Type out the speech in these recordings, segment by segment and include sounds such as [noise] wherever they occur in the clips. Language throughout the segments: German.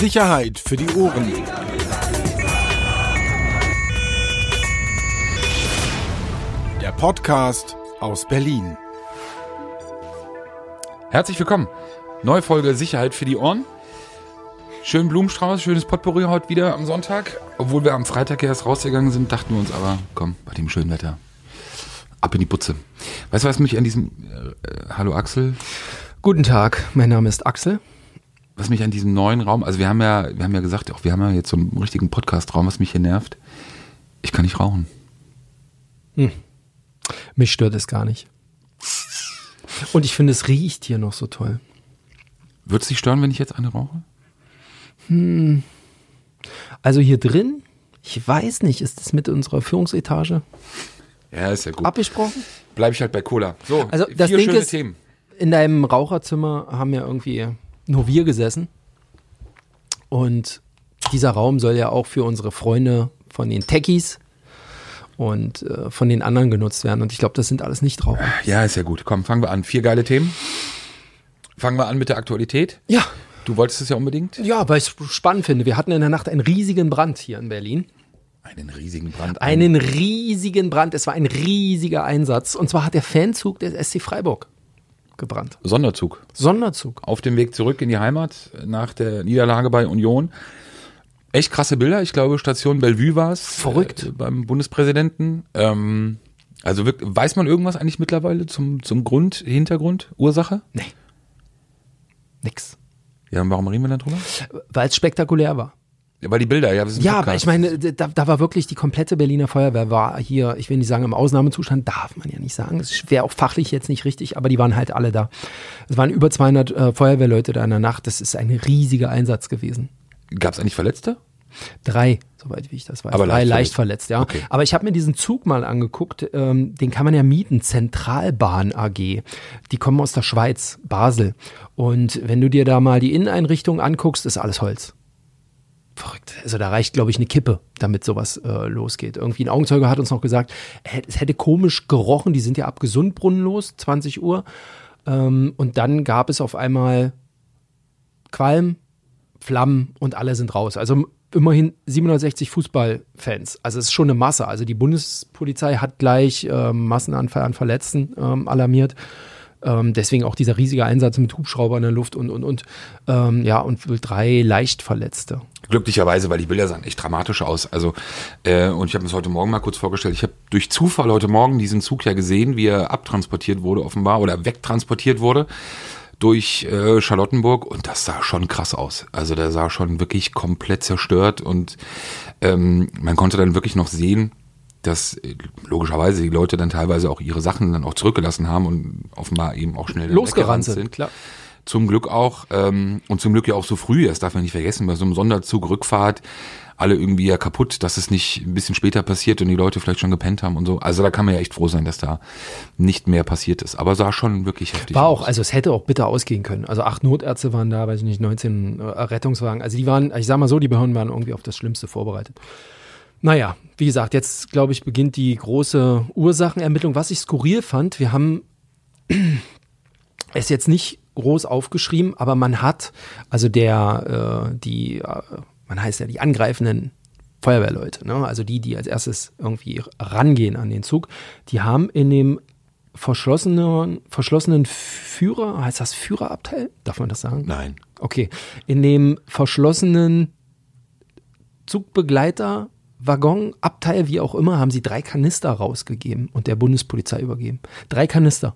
Sicherheit für die Ohren. Der Podcast aus Berlin. Herzlich willkommen. Neue Folge Sicherheit für die Ohren. Schönen Blumenstrauß, schönes Potpourri heute wieder am Sonntag. Obwohl wir am Freitag erst rausgegangen sind, dachten wir uns aber, komm, bei dem schönen Wetter. Ab in die Putze. Weißt du, was mich an diesem. Äh, hallo Axel. Guten Tag, mein Name ist Axel. Was mich an diesem neuen Raum, also wir haben ja, wir haben ja gesagt, auch wir haben ja jetzt so einen richtigen Podcast-Raum, was mich hier nervt. Ich kann nicht rauchen. Hm. Mich stört es gar nicht. Und ich finde, es riecht hier noch so toll. Würde es dich stören, wenn ich jetzt eine rauche? Hm. Also hier drin, ich weiß nicht, ist das mit unserer Führungsetage Ja, ist ja gut. abgesprochen? Bleibe ich halt bei Cola. So, Also das vier Ding schöne ist, Themen. in deinem Raucherzimmer haben ja irgendwie nur wir gesessen. Und dieser Raum soll ja auch für unsere Freunde von den Techies und äh, von den anderen genutzt werden. Und ich glaube, das sind alles Nichtraucher. Ja, ist ja gut. Komm, fangen wir an. Vier geile Themen. Fangen wir an mit der Aktualität. Ja, Du wolltest es ja unbedingt. ja, weil ich es spannend finde. Wir hatten in der Nacht einen riesigen Brand hier in Berlin. Einen riesigen Brand. Einen riesigen Brand. Es war ein riesiger Einsatz. Und zwar hat der Fanzug des SC Freiburg gebrannt. Sonderzug. Sonderzug. Auf dem Weg zurück in die Heimat nach der Niederlage bei Union. Echt krasse Bilder. Ich glaube, Station Bellevue war es. Verrückt. Äh, beim Bundespräsidenten. Ähm, also wirk- weiß man irgendwas eigentlich mittlerweile zum, zum Grund, Hintergrund, Ursache? Nee. Nix. Ja, und warum reden wir da drüber? Weil es spektakulär war. Ja, weil die Bilder, ja, das ist ein Ja, aber ich meine, da, da war wirklich die komplette Berliner Feuerwehr war hier, ich will nicht sagen im Ausnahmezustand, darf man ja nicht sagen. Es wäre auch fachlich jetzt nicht richtig, aber die waren halt alle da. Es waren über 200 äh, Feuerwehrleute da in der Nacht. Das ist ein riesiger Einsatz gewesen. Gab es eigentlich Verletzte? Drei, soweit wie ich das weiß. Aber Drei leicht leicht verletzt, ja. Okay. Aber ich habe mir diesen Zug mal angeguckt, ähm, den kann man ja mieten, Zentralbahn AG. Die kommen aus der Schweiz, Basel. Und wenn du dir da mal die Inneneinrichtung anguckst, ist alles Holz. Verrückt. Also da reicht, glaube ich, eine Kippe, damit sowas äh, losgeht. Irgendwie ein Augenzeuge hat uns noch gesagt, äh, es hätte komisch gerochen, die sind ja ab Gesundbrunnen los, 20 Uhr. Ähm, und dann gab es auf einmal Qualm, Flammen und alle sind raus. Also immerhin 760 Fußballfans. Also es ist schon eine Masse. Also die Bundespolizei hat gleich ähm, Massenanfall an Verletzten ähm, alarmiert. Ähm, deswegen auch dieser riesige Einsatz mit Hubschrauber in der Luft und und und ähm, ja und wohl drei leicht Verletzte. Glücklicherweise, weil die Bilder sahen echt dramatisch aus. Also, äh, und ich habe mir das heute Morgen mal kurz vorgestellt. Ich habe durch Zufall heute Morgen diesen Zug ja gesehen, wie er abtransportiert wurde, offenbar, oder wegtransportiert wurde durch äh, Charlottenburg und das sah schon krass aus. Also der sah schon wirklich komplett zerstört und ähm, man konnte dann wirklich noch sehen, dass äh, logischerweise die Leute dann teilweise auch ihre Sachen dann auch zurückgelassen haben und offenbar eben auch schnell Losgerannt weggerannt sind, klar. Zum Glück auch ähm, und zum Glück ja auch so früh, das darf man nicht vergessen, bei so einem Sonderzug Rückfahrt alle irgendwie ja kaputt, dass es nicht ein bisschen später passiert und die Leute vielleicht schon gepennt haben und so. Also da kann man ja echt froh sein, dass da nicht mehr passiert ist. Aber sah schon wirklich heftig War aus. auch, also es hätte auch bitter ausgehen können. Also acht Notärzte waren da, weiß ich nicht, 19 äh, Rettungswagen. Also die waren, ich sag mal so, die Behörden waren irgendwie auf das Schlimmste vorbereitet. Naja, wie gesagt, jetzt glaube ich beginnt die große Ursachenermittlung. Was ich skurril fand, wir haben es jetzt nicht groß aufgeschrieben, aber man hat, also der, äh, die, äh, man heißt ja die angreifenden Feuerwehrleute, ne? also die, die als erstes irgendwie rangehen an den Zug, die haben in dem verschlossenen, verschlossenen Führer, heißt das Führerabteil? Darf man das sagen? Nein. Okay. In dem verschlossenen Zugbegleiter, Waggon, Abteil, wie auch immer, haben sie drei Kanister rausgegeben und der Bundespolizei übergeben. Drei Kanister.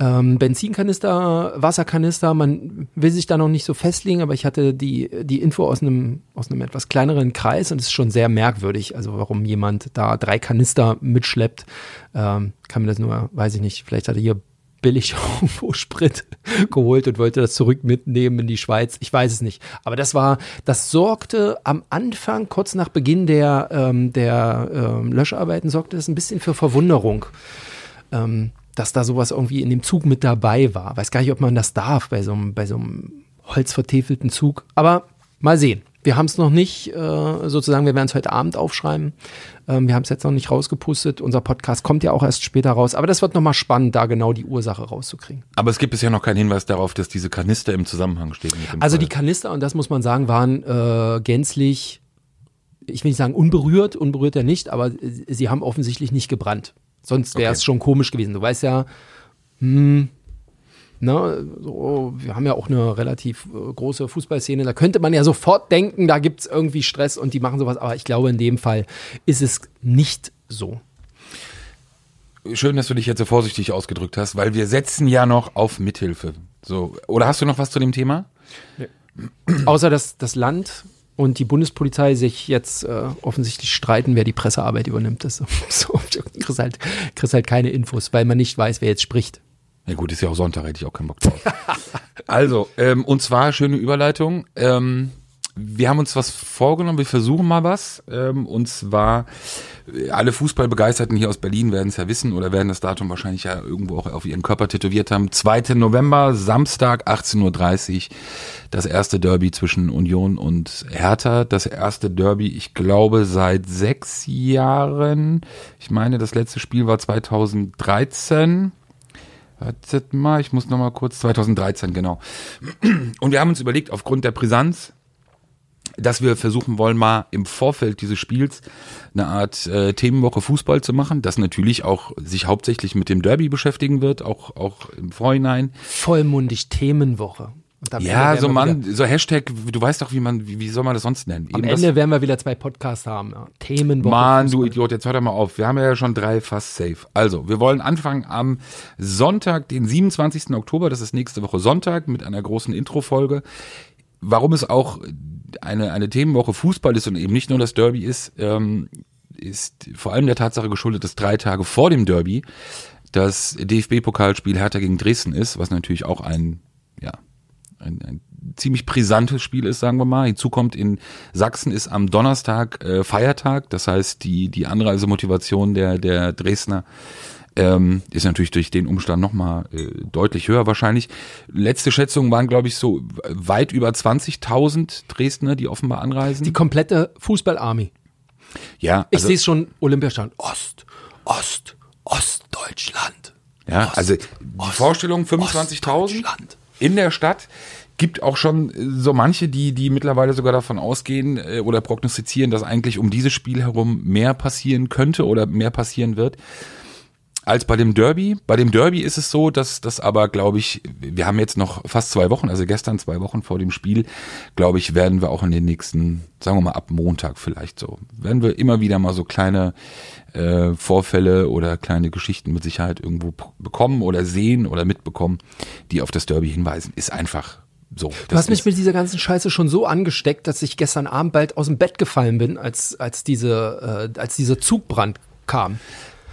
Ähm, Benzinkanister, Wasserkanister, man will sich da noch nicht so festlegen, aber ich hatte die, die Info aus einem, aus einem etwas kleineren Kreis und es ist schon sehr merkwürdig, also warum jemand da drei Kanister mitschleppt. Ähm, kann mir das nur, weiß ich nicht, vielleicht hat er hier billig [laughs] irgendwo Sprit geholt und wollte das zurück mitnehmen in die Schweiz. Ich weiß es nicht. Aber das war, das sorgte am Anfang, kurz nach Beginn der, ähm, der ähm, Löscharbeiten, sorgte das ein bisschen für Verwunderung. Ähm, dass da sowas irgendwie in dem Zug mit dabei war. Weiß gar nicht, ob man das darf bei so einem, bei so einem holzvertäfelten Zug. Aber mal sehen. Wir haben es noch nicht, äh, sozusagen, wir werden es heute Abend aufschreiben. Ähm, wir haben es jetzt noch nicht rausgepustet. Unser Podcast kommt ja auch erst später raus. Aber das wird nochmal spannend, da genau die Ursache rauszukriegen. Aber es gibt bisher noch keinen Hinweis darauf, dass diese Kanister im Zusammenhang stehen Also Fall. die Kanister, und das muss man sagen, waren äh, gänzlich, ich will nicht sagen unberührt, unberührt ja nicht, aber sie haben offensichtlich nicht gebrannt. Sonst wäre es Okay. schon komisch gewesen. Du weißt ja, hm, ne, so, wir haben ja auch eine relativ äh, große Fußballszene, da könnte man ja sofort denken, da gibt es irgendwie Stress und die machen sowas, aber ich glaube, in dem Fall ist es nicht so. Schön, dass du dich jetzt so vorsichtig ausgedrückt hast, weil wir setzen ja noch auf Mithilfe. So, oder hast du noch was zu dem Thema? Außer dass das Land und die Bundespolizei sich jetzt äh, offensichtlich streiten, wer die Pressearbeit übernimmt. Das, [laughs] so, kriegst halt, kriegst halt keine Infos, weil man nicht weiß, wer jetzt spricht. Ja gut, ist ja auch Sonntag, hätte ich auch keinen Bock drauf. [laughs] also, ähm, und zwar schöne Überleitung. Ähm, wir haben uns was vorgenommen, wir versuchen mal was. Ähm, und zwar, äh, alle Fußballbegeisterten hier aus Berlin werden es ja wissen oder werden das Datum wahrscheinlich ja irgendwo auch auf ihren Körper tätowiert haben. 2. November, Samstag, 18.30 Uhr, das erste Derby zwischen Union und Hertha. Das erste Derby, ich glaube, seit sechs Jahren. Ich meine, das letzte Spiel war 2013. Wartet mal, ich muss noch mal kurz, 2013, genau. Und wir haben uns überlegt, aufgrund der Brisanz, dass wir versuchen wollen, mal im Vorfeld dieses Spiels eine Art äh, Themenwoche Fußball zu machen, das natürlich auch sich hauptsächlich mit dem Derby beschäftigen wird, auch, auch im Vorhinein. Vollmundig Themenwoche. Ja, so man, so Hashtag, du weißt doch, wie man, wie, wie soll man das sonst nennen? am Eben das- Ende werden wir wieder zwei Podcasts haben. Ja. Themenwoche. Mann, du. Idiot, jetzt hör doch mal auf. Wir haben ja schon drei fast safe. Also, wir wollen anfangen am Sonntag, den 27. Oktober, das ist nächste Woche Sonntag, mit einer großen Intro-Folge. Warum es auch eine, eine Themenwoche Fußball ist und eben nicht nur das Derby ist, ähm, ist vor allem der Tatsache geschuldet, dass drei Tage vor dem Derby das DFB-Pokalspiel Hertha gegen Dresden ist, was natürlich auch ein, ja, ein, ein ziemlich brisantes Spiel ist, sagen wir mal. Hinzu kommt in Sachsen ist am Donnerstag äh, Feiertag, das heißt die die Anreisemotivation der der Dresdner ähm, ist natürlich durch den Umstand nochmal äh, deutlich höher wahrscheinlich. Letzte Schätzungen waren, glaube ich, so weit über 20.000 Dresdner, die offenbar anreisen. Die komplette Fußballarmee. ja, Ich also, sehe es schon, Olympiastadion. Ost, Ost, Ostdeutschland. ja, Ost, also die Ost, Vorstellung 25.000 Ostdeutschland. in der Stadt. Gibt auch schon äh, so manche, die, die mittlerweile sogar davon ausgehen äh, oder prognostizieren, dass eigentlich um dieses Spiel herum mehr passieren könnte oder mehr passieren wird als bei dem Derby. Bei dem Derby ist es so, dass das aber, glaube ich, wir haben jetzt noch fast zwei Wochen, also gestern zwei Wochen vor dem Spiel, glaube ich, werden wir auch in den nächsten, sagen wir mal ab Montag vielleicht so, werden wir immer wieder mal so kleine äh, Vorfälle oder kleine Geschichten mit Sicherheit irgendwo bekommen oder sehen oder mitbekommen, die auf das Derby hinweisen. Ist einfach so. Du hast mich mit dieser ganzen Scheiße schon so angesteckt, dass ich gestern Abend bald aus dem Bett gefallen bin, als, als, diese, äh, als dieser Zugbrand kam.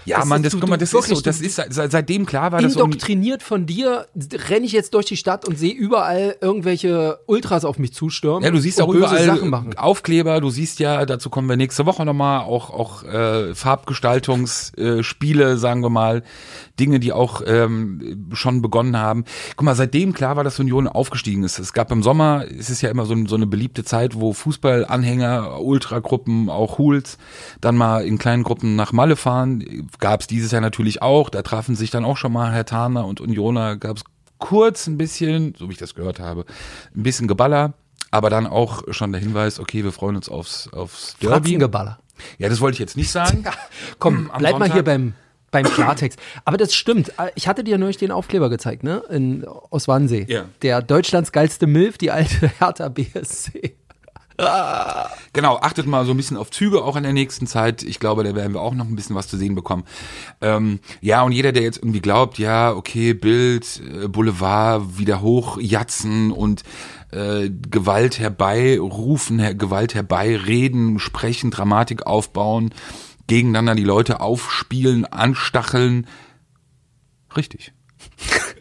Ja, das Mann, ist- das, du- guck mal, das ist so, das ist seit, seit- seitdem klar war, um irgendwie- Indoktriniert von dir renne ich jetzt durch die Stadt und sehe überall irgendwelche Ultras auf mich zustürmen. Ja, du siehst auch überall Sachen machen. Aufkleber, du siehst ja, dazu kommen wir nächste Woche nochmal, auch, auch äh, Farbgestaltungsspiele, äh, sagen wir mal, Dinge, die auch ähm, schon begonnen haben. Guck mal, seitdem klar war, dass Union aufgestiegen ist. Es gab im Sommer, es ist ja immer so, so eine beliebte Zeit, wo Fußballanhänger, Ultragruppen, auch Hools, dann mal in kleinen Gruppen nach Malle fahren. Gab es dieses Jahr natürlich auch. Da trafen sich dann auch schon mal Herr Taner und Unioner, gab es kurz ein bisschen, so wie ich das gehört habe, ein bisschen Geballer. Aber dann auch schon der Hinweis, okay, wir freuen uns aufs, aufs Derby. Fratzengeballer. Ja, das wollte ich jetzt nicht sagen. [laughs] Komm, Am bleib mal Sonntag. hier beim, beim Klartext. Aber das stimmt. Ich hatte dir neulich den Aufkleber gezeigt, ne? In, aus Wannsee. Ja. Der Deutschlands geilste Milf, die alte [laughs] Hertha BSC. Genau, achtet mal so ein bisschen auf Züge auch in der nächsten Zeit. Ich glaube, da werden wir auch noch ein bisschen was zu sehen bekommen. Ähm, ja, und jeder, der jetzt irgendwie glaubt, ja, okay, Bild, äh, Boulevard, wieder hochjatzen und äh, Gewalt herbeirufen, her Gewalt herbeireden, sprechen, Dramatik aufbauen, gegeneinander die Leute aufspielen, anstacheln. Richtig. [laughs]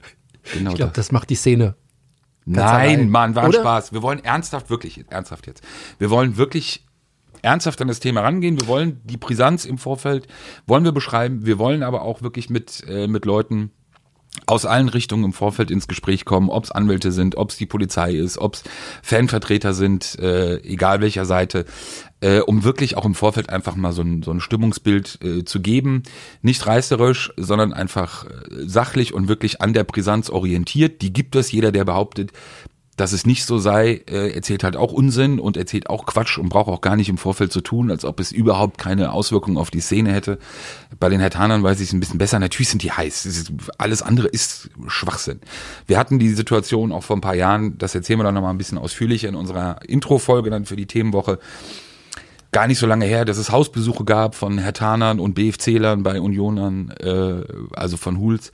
Genau Ich glaube, das macht die Szene. ganz Nein, allein. Mann, war ein Oder? Spaß. Wir wollen ernsthaft, wirklich, ernsthaft jetzt. Wir wollen wirklich ernsthaft an das Thema rangehen. Wir wollen die Brisanz im Vorfeld, wollen wir beschreiben. Wir wollen aber auch wirklich mit, äh, mit Leuten aus allen Richtungen im Vorfeld ins Gespräch kommen, ob es Anwälte sind, ob es die Polizei ist, ob es Fanvertreter sind, äh, egal welcher Seite, äh, um wirklich auch im Vorfeld einfach mal so ein, so ein Stimmungsbild äh, zu geben. Nicht reißerisch, sondern einfach äh, sachlich und wirklich an der Brisanz orientiert. Die gibt es. Jeder, der behauptet, dass es nicht so sei, äh, erzählt halt auch Unsinn und erzählt auch Quatsch und braucht auch gar nicht im Vorfeld zu tun, als ob es überhaupt keine Auswirkungen auf die Szene hätte. Bei den Hertanern weiß ich es ein bisschen besser. Natürlich sind die heiß. Alles andere ist Schwachsinn. Wir hatten die Situation auch vor ein paar Jahren, das erzählen wir dann nochmal ein bisschen ausführlicher in unserer Intro-Folge dann für die Themenwoche. Gar nicht so lange her, dass es Hausbesuche gab von Hertanern und BFC-Lern bei Unionern, äh, also von Huls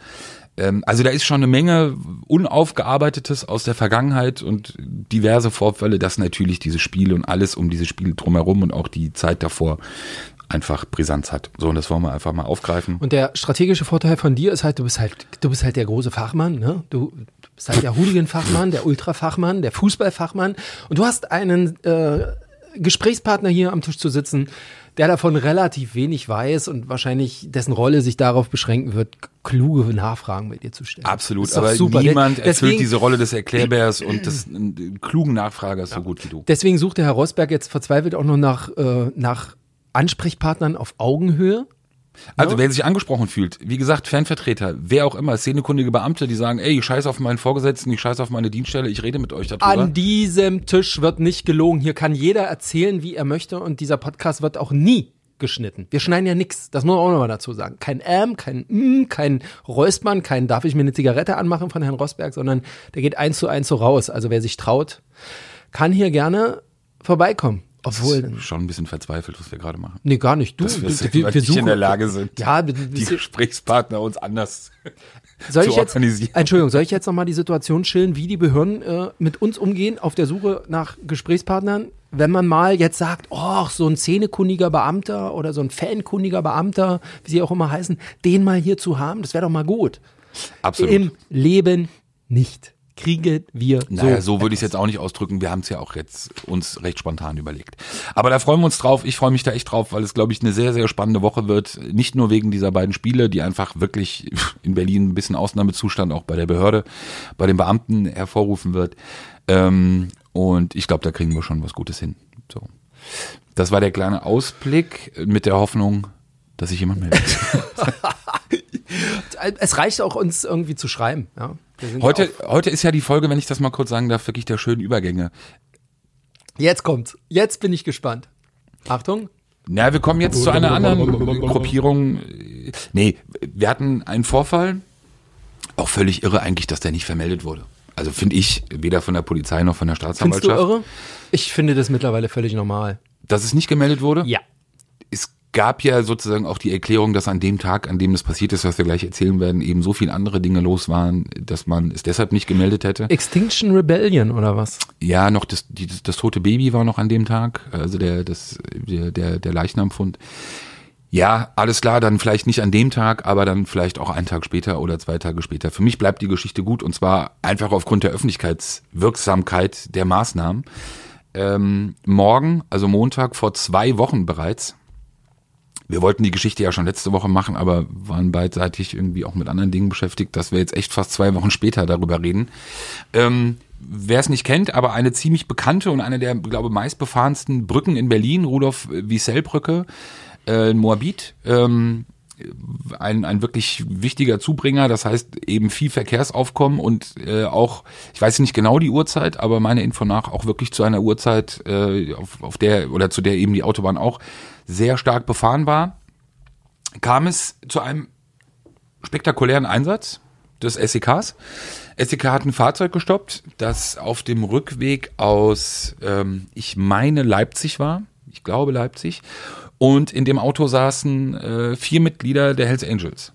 also da ist schon eine Menge Unaufgearbeitetes aus der Vergangenheit und diverse Vorfälle, dass natürlich dieses Spiel und alles um dieses Spiel drumherum und auch die Zeit davor einfach Brisanz hat. So, und das wollen wir einfach mal aufgreifen. Und der strategische Vorteil von dir ist halt, du bist halt, du bist halt der große Fachmann, ne? Du bist halt der Hooligan-Fachmann, der Ultra-Fachmann, der Fußball-Fachmann und du hast einen äh, Gesprächspartner hier am Tisch zu sitzen, der davon relativ wenig weiß und wahrscheinlich dessen Rolle sich darauf beschränken wird, kluge Nachfragen mit dir zu stellen. Absolut, aber super. niemand deswegen, erfüllt diese Rolle des Erklärbärs [clears throat] und des klugen Nachfragers ja. so gut wie du. Deswegen sucht der Herr Rosberg jetzt verzweifelt auch noch nach, äh, nach Ansprechpartnern auf Augenhöhe. Also, ja. wer sich angesprochen fühlt, wie gesagt, Fanvertreter, wer auch immer, szenekundige Beamte, die sagen, ey, ich scheiße auf meinen Vorgesetzten, ich scheiße auf meine Dienststelle, ich rede mit euch darüber. An diesem Tisch wird nicht gelogen. Hier kann jeder erzählen, wie er möchte und dieser Podcast wird auch nie geschnitten. Wir schneiden ja nichts. Das muss man auch nochmal dazu sagen. Kein Ähm, kein M, kein Räuspern, kein darf ich mir eine Zigarette anmachen von Herrn Rosberg, sondern der geht eins zu eins so raus. Also wer sich traut, kann hier gerne vorbeikommen. Obwohl. Das ist schon ein bisschen verzweifelt, was wir gerade machen. Nee, gar nicht. Du, Dass wir, wir, wir suchen, in der Lage sind, ja, die Gesprächspartner uns anders [laughs] soll zu ich jetzt, organisieren. Entschuldigung, soll ich jetzt nochmal die Situation schildern, wie die Behörden äh, mit uns umgehen auf der Suche nach Gesprächspartnern? Wenn man mal jetzt sagt, oh, so ein szenekundiger Beamter oder so ein fankundiger Beamter, wie sie auch immer heißen, den mal hier zu haben, das wäre doch mal gut. Absolut. Im Leben nicht kriegen wir so. Naja, so würde ich es jetzt auch nicht ausdrücken. Wir haben es ja auch jetzt uns recht spontan überlegt. Aber da freuen wir uns drauf. Ich freue mich da echt drauf, weil es, glaube ich, eine sehr, sehr spannende Woche wird. Nicht nur wegen dieser beiden Spiele, die einfach wirklich [laughs] in Berlin ein bisschen Ausnahmezustand auch bei der Behörde, bei den Beamten hervorrufen wird. Ähm, und ich glaube, da kriegen wir schon was Gutes hin. So. Das war der kleine Ausblick mit der Hoffnung, dass sich jemand meldet. [laughs] es reicht auch uns irgendwie zu schreiben. Ja. Heute, heute ist ja die Folge, wenn ich das mal kurz sagen darf, wirklich der schönen Übergänge. Jetzt kommt's. Jetzt bin ich gespannt. Achtung. Na, wir kommen jetzt zu einer anderen Gruppierung. Nee, wir hatten einen Vorfall. Auch völlig irre eigentlich, dass der nicht vermeldet wurde. Also finde ich, weder von der Polizei noch von der Staatsanwaltschaft. Findest du irre? Ich finde das mittlerweile völlig normal. Dass es nicht gemeldet wurde? Ja gab ja sozusagen auch die Erklärung, dass an dem Tag, an dem das passiert ist, was wir gleich erzählen werden, eben so viele andere Dinge los waren, dass man es deshalb nicht gemeldet hätte. Extinction Rebellion oder was? Ja, noch das, die, das, das tote Baby war noch an dem Tag, also der, das, der, der, der Leichnamfund. Ja, alles klar, dann vielleicht nicht an dem Tag, aber dann vielleicht auch einen Tag später oder zwei Tage später. Für mich bleibt die Geschichte gut und zwar einfach aufgrund der Öffentlichkeitswirksamkeit der Maßnahmen. Ähm, morgen, also Montag vor zwei Wochen bereits, wir wollten die Geschichte ja schon letzte Woche machen, aber waren beidseitig irgendwie auch mit anderen Dingen beschäftigt, dass wir jetzt echt fast zwei Wochen später darüber reden. Ähm, Wer es nicht kennt, aber eine ziemlich bekannte und eine der, glaube ich, meistbefahrensten Brücken in Berlin, Rudolf Wiesel-Brücke, äh, Moabit, ähm, ein, ein wirklich wichtiger Zubringer, das heißt eben viel Verkehrsaufkommen und äh, auch, ich weiß nicht genau die Uhrzeit, aber meine Info nach auch wirklich zu einer Uhrzeit, äh, auf, auf der oder zu der eben die Autobahn auch sehr stark befahren war, kam es zu einem spektakulären Einsatz des SEKs. SEK hat ein Fahrzeug gestoppt, das auf dem Rückweg aus, ähm, ich meine, Leipzig war. Ich glaube Leipzig. Und in dem Auto saßen äh, vier Mitglieder der Hells Angels.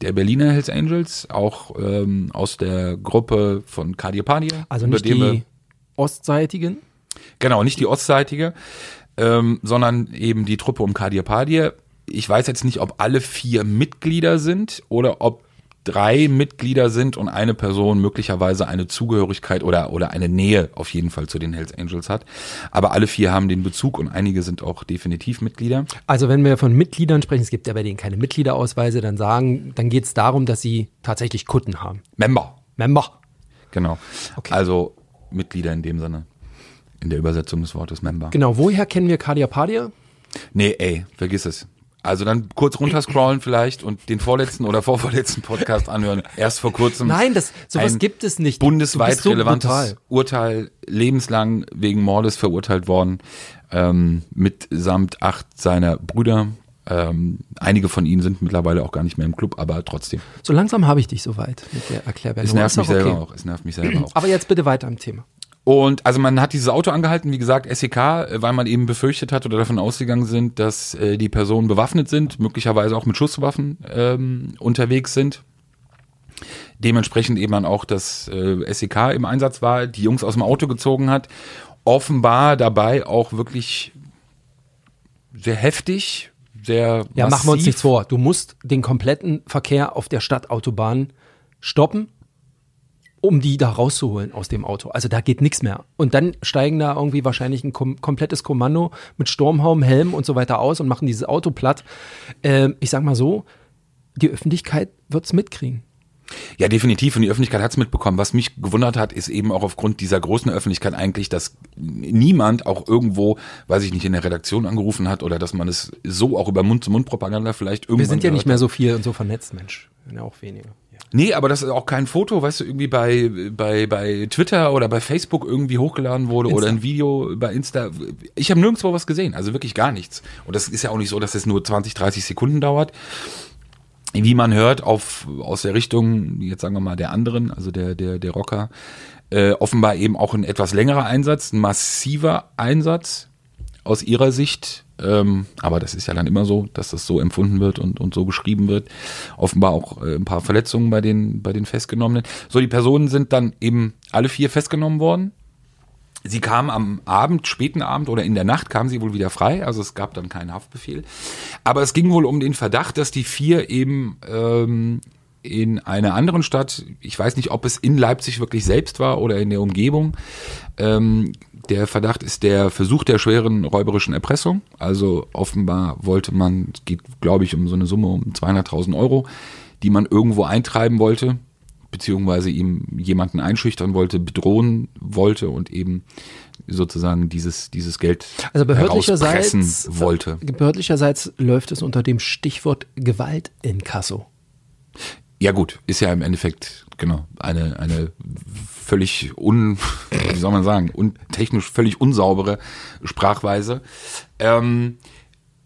Der Berliner Hells Angels, auch ähm, aus der Gruppe von Kadir Padia. Also nicht die ostseitigen? Genau, nicht die ostseitige ähm, sondern eben die Truppe um Kadir Padir. Ich weiß jetzt nicht, ob alle vier Mitglieder sind oder ob drei Mitglieder sind und eine Person möglicherweise eine Zugehörigkeit oder, oder eine Nähe auf jeden Fall zu den Hells Angels hat. Aber alle vier haben den Bezug und einige sind auch definitiv Mitglieder. Also wenn wir von Mitgliedern sprechen, es gibt ja bei denen keine Mitgliederausweise, dann sagen, dann geht es darum, dass sie tatsächlich Kutten haben. Member. Member. Genau. Okay. Also Mitglieder in dem Sinne. In der Übersetzung des Wortes Member. Genau, woher kennen wir Cardiapadia? Nee, ey, vergiss es. Also dann kurz runterscrollen vielleicht und den vorletzten oder vorvorletzten Podcast anhören. Erst vor kurzem. Nein, das, sowas gibt es nicht. Bundesweit so relevantes brutal. Urteil, lebenslang wegen Mordes verurteilt worden, ähm, mitsamt acht seiner Brüder. Ähm, einige von ihnen sind mittlerweile auch gar nicht mehr im Club, aber trotzdem. So langsam habe ich dich soweit mit der Erklärung. Es nervt mich selber okay. auch. Es nervt mich selber [clears throat] auch. Aber jetzt bitte weiter am Thema. Und also man hat dieses Auto angehalten, wie gesagt, SEK, weil man eben befürchtet hat oder davon ausgegangen sind, dass äh, die Personen bewaffnet sind, möglicherweise auch mit Schusswaffen ähm, unterwegs sind. Dementsprechend eben dann auch das äh, SEK im Einsatz war, die Jungs aus dem Auto gezogen hat. Offenbar dabei auch wirklich sehr heftig, sehr Ja, massiv. machen wir uns nichts vor. Du musst den kompletten Verkehr auf der Stadtautobahn stoppen, um die da rauszuholen aus dem Auto. Also da geht nichts mehr. Und dann steigen da irgendwie wahrscheinlich ein kom komplettes Kommando mit Sturmhaum, Helm und so weiter aus und machen dieses Auto platt. Ähm, ich sag mal so, die Öffentlichkeit wird's mitkriegen. Ja, definitiv. Und die Öffentlichkeit hat's mitbekommen. Was mich gewundert hat, ist eben auch aufgrund dieser großen Öffentlichkeit eigentlich, dass niemand auch irgendwo, weiß ich nicht, in der Redaktion angerufen hat oder dass man es so auch über Mund-zu-Mund-Propaganda vielleicht irgendwann Wir sind ja nicht mehr so viel und so vernetzt, Mensch. Ja, auch weniger. Nee, aber das ist auch kein Foto, weißt du, irgendwie bei, bei, bei Twitter oder bei Facebook irgendwie hochgeladen wurde oder Insta. ein Video bei Insta. Ich habe nirgendwo was gesehen, also wirklich gar nichts. Und das ist ja auch nicht so, dass es nur 20, 30 Sekunden dauert. Wie man hört, auf, aus der Richtung, jetzt sagen wir mal, der anderen, also der, der, der Rocker, äh, offenbar eben auch ein etwas längerer Einsatz, ein massiver Einsatz aus ihrer Sicht. Ähm, aber das ist ja dann immer so, dass das so empfunden wird und, und so beschrieben wird. Offenbar auch äh, ein paar Verletzungen bei den, bei den Festgenommenen. So, die Personen sind dann eben alle vier festgenommen worden. Sie kam am Abend, späten Abend oder in der Nacht kam sie wohl wieder frei, also es gab dann keinen Haftbefehl. Aber es ging wohl um den Verdacht, dass die vier eben ähm, in einer anderen Stadt, ich weiß nicht, ob es in Leipzig wirklich selbst war oder in der Umgebung, ähm, der Verdacht ist der Versuch der schweren räuberischen Erpressung. Also offenbar wollte man, es geht glaube ich um so eine Summe um 200.000 Euro, die man irgendwo eintreiben wollte beziehungsweise ihm jemanden einschüchtern wollte, bedrohen wollte und eben sozusagen dieses, dieses Geld Also behördlicherseits, wollte. behördlicherseits läuft es unter dem Stichwort Gewaltinkasso. Ja gut, ist ja im Endeffekt genau eine eine völlig un [laughs] wie soll man sagen, un, technisch völlig unsaubere Sprachweise. Ähm,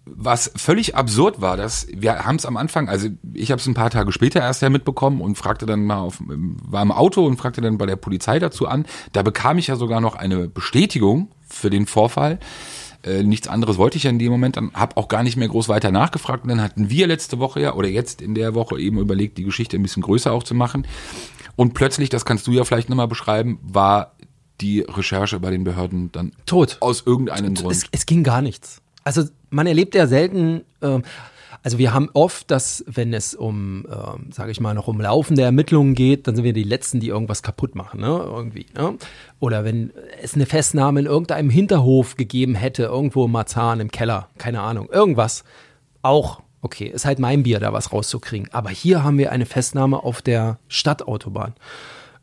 was völlig absurd war, dass wir haben es am Anfang, also ich habe es ein paar Tage später erst ja mitbekommen und fragte dann mal auf, war im Auto und fragte dann bei der Polizei dazu an. Da bekam ich ja sogar noch eine Bestätigung für den Vorfall. Äh, nichts anderes wollte ich ja in dem Moment, dann habe auch gar nicht mehr groß weiter nachgefragt und dann hatten wir letzte Woche ja oder jetzt in der Woche eben überlegt, die Geschichte ein bisschen größer auch zu machen. Und plötzlich, das kannst du ja vielleicht nochmal beschreiben, war die Recherche bei den Behörden dann Tot. aus irgendeinem Grund. Es, es ging gar nichts. Also man erlebt ja selten, ähm, also wir haben oft, dass wenn es um, ähm, sage ich mal, noch um laufende Ermittlungen geht, dann sind wir die Letzten, die irgendwas kaputt machen, ne? Irgendwie. Ne? Oder wenn es eine Festnahme in irgendeinem Hinterhof gegeben hätte, irgendwo im Marzahn, im Keller, keine Ahnung, irgendwas. Auch, okay, ist halt mein Bier, da was rauszukriegen. Aber hier haben wir eine Festnahme auf der Stadtautobahn.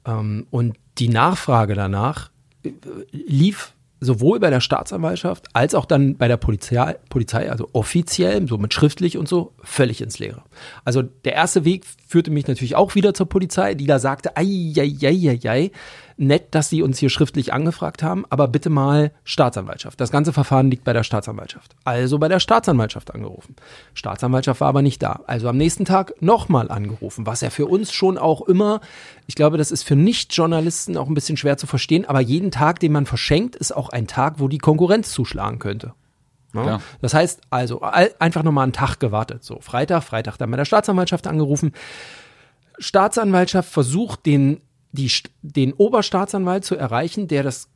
Ähm, und die Nachfrage danach äh, lief sowohl bei der Staatsanwaltschaft als auch dann bei der Polizei, Polizei, also offiziell, so mit schriftlich und so, völlig ins Leere. Also der erste Weg führte mich natürlich auch wieder zur Polizei, die da sagte, ei, ei, ei, ei, ei, nett, dass sie uns hier schriftlich angefragt haben, aber bitte mal Staatsanwaltschaft. Das ganze Verfahren liegt bei der Staatsanwaltschaft. Also bei der Staatsanwaltschaft angerufen. Staatsanwaltschaft war aber nicht da. Also am nächsten Tag nochmal angerufen, was ja für uns schon auch immer, ich glaube, das ist für Nicht-Journalisten auch ein bisschen schwer zu verstehen, aber jeden Tag, den man verschenkt, ist auch ein Tag, wo die Konkurrenz zuschlagen könnte. Ja? Klar. Das heißt also einfach nochmal einen Tag gewartet. So, Freitag, Freitag dann bei der Staatsanwaltschaft angerufen. Staatsanwaltschaft versucht, den, die, den Oberstaatsanwalt zu erreichen, der das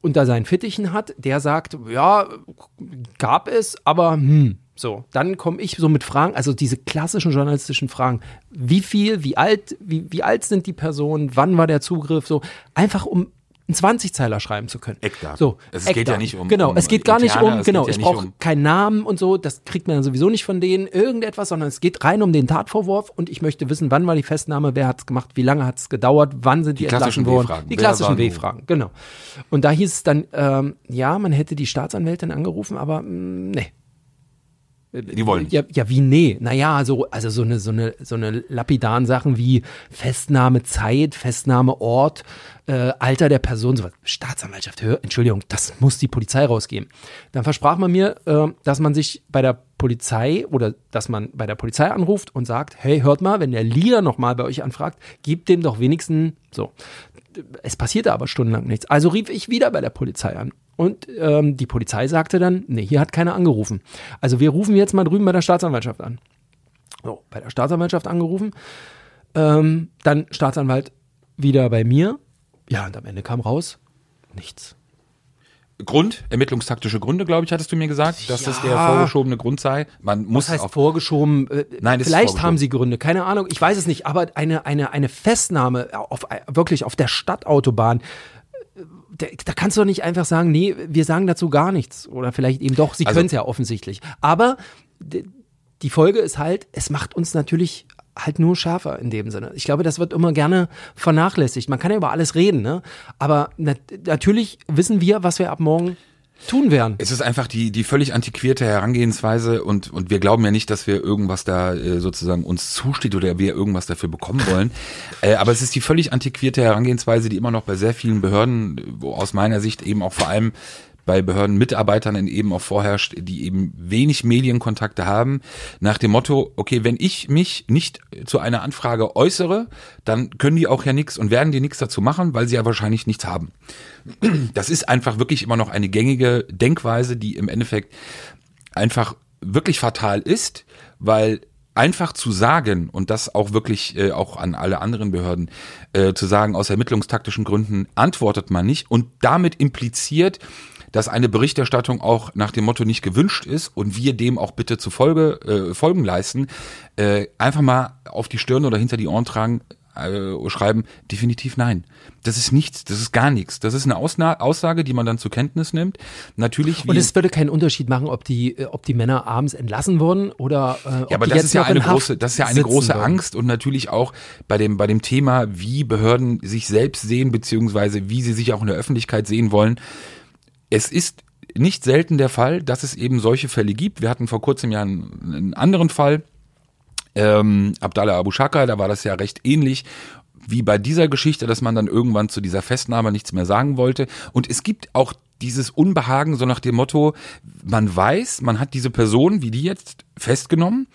unter seinen Fittichen hat. Der sagt, ja, gab es, aber hm, So, dann komme ich so mit Fragen, also diese klassischen journalistischen Fragen. Wie viel, wie alt, wie, wie alt sind die Personen, wann war der Zugriff, so einfach um einen 20-Zeiler schreiben zu können. Eckdaten. So, Es geht ja nicht um- Genau, um es geht gar nicht um, genau, ja ich nicht brauche um- keinen Namen und so, das kriegt man dann sowieso nicht von denen, irgendetwas, sondern es geht rein um den Tatvorwurf und ich möchte wissen, wann war die Festnahme, wer hat's gemacht, wie lange hat's gedauert, wann sind die, Die klassischen entlassen worden. W-Fragen. Die klassischen? W-Fragen, genau. Und da hieß es dann, ähm, ja, man hätte die Staatsanwältin angerufen, aber mh, nee. Die wollen nicht. Ja, ja, wie nee? Naja, so, also so eine, so eine, so eine lapidaren Sachen wie Festnahmezeit, Festnahmeort, äh, Alter der Person, sowas. Staatsanwaltschaft, hör, Entschuldigung, das muss die Polizei rausgeben. Dann versprach man mir, äh, dass man sich bei der Polizei oder dass man bei der Polizei anruft und sagt, hey, hört mal, wenn der Leader nochmal bei euch anfragt, gebt dem doch wenigstens so. Es passierte aber stundenlang nichts. Also rief ich wieder bei der Polizei an. Und ähm, die Polizei sagte dann, nee, hier hat keiner angerufen. Also wir rufen jetzt mal drüben bei der Staatsanwaltschaft an. So, bei der Staatsanwaltschaft angerufen. Ähm, dann Staatsanwalt wieder bei mir. Ja, und am Ende kam raus, nichts. Grund, ermittlungstaktische Gründe, glaube ich, hattest du mir gesagt, dass das der Ja. vorgeschobene Grund sei. Man muss Was heißt vorgeschoben? Äh, Nein, das ist Vielleicht vorgeschoben. haben sie Gründe, keine Ahnung, ich weiß es nicht, aber eine, eine, eine Festnahme auf, wirklich auf der Stadtautobahn, äh, da, kannst du doch nicht einfach sagen, nee, wir sagen dazu gar nichts. Oder vielleicht eben doch, sie Also- können es ja offensichtlich. Aber die Folge ist halt, es macht uns natürlich halt nur schärfer in dem Sinne. Ich glaube, das wird immer gerne vernachlässigt. Man kann ja über alles reden, ne? Aber nat natürlich wissen wir, was wir ab morgen tun werden. Es ist einfach die, die völlig antiquierte Herangehensweise und, und wir glauben ja nicht, dass wir irgendwas da äh, sozusagen uns zusteht oder wir irgendwas dafür bekommen [laughs] wollen. äh, aber es ist die völlig antiquierte Herangehensweise, die immer noch bei sehr vielen Behörden, wo aus meiner Sicht eben auch vor allem bei Behördenmitarbeitern eben auch vorherrscht, die eben wenig Medienkontakte haben, nach dem Motto, okay, wenn ich mich nicht zu einer Anfrage äußere, dann können die auch ja nichts und werden die nichts dazu machen, weil sie ja wahrscheinlich nichts haben. Das ist einfach wirklich immer noch eine gängige Denkweise, die im Endeffekt einfach wirklich fatal ist, weil einfach zu sagen und das auch wirklich äh, auch an alle anderen Behörden äh, zu sagen, aus ermittlungstaktischen Gründen antwortet man nicht und damit impliziert, dass eine Berichterstattung auch nach dem Motto nicht gewünscht ist und wir dem auch bitte zu Folge, äh, Folgen leisten, äh, einfach mal auf die Stirn oder hinter die Ohren tragen, äh, schreiben, definitiv nein. Das ist nichts, das ist gar nichts. Das ist eine Ausna Aussage, die man dann zur Kenntnis nimmt. Natürlich, wie Und es würde keinen Unterschied machen, ob die, äh, ob die Männer abends entlassen wurden oder äh, ob Ja, aber die das jetzt ist ja eine große, das ist ja eine große würden. Angst und natürlich auch bei dem, bei dem Thema, wie Behörden sich selbst sehen, beziehungsweise wie sie sich auch in der Öffentlichkeit sehen wollen. Es ist nicht selten der Fall, dass es eben solche Fälle gibt. Wir hatten vor kurzem ja einen, einen anderen Fall, ähm, Abdallah Abu Shaka, da war das ja recht ähnlich wie bei dieser Geschichte, dass man dann irgendwann zu dieser Festnahme nichts mehr sagen wollte. Und es gibt auch dieses Unbehagen, so nach dem Motto, man weiß, man hat diese Person, wie die jetzt, festgenommen,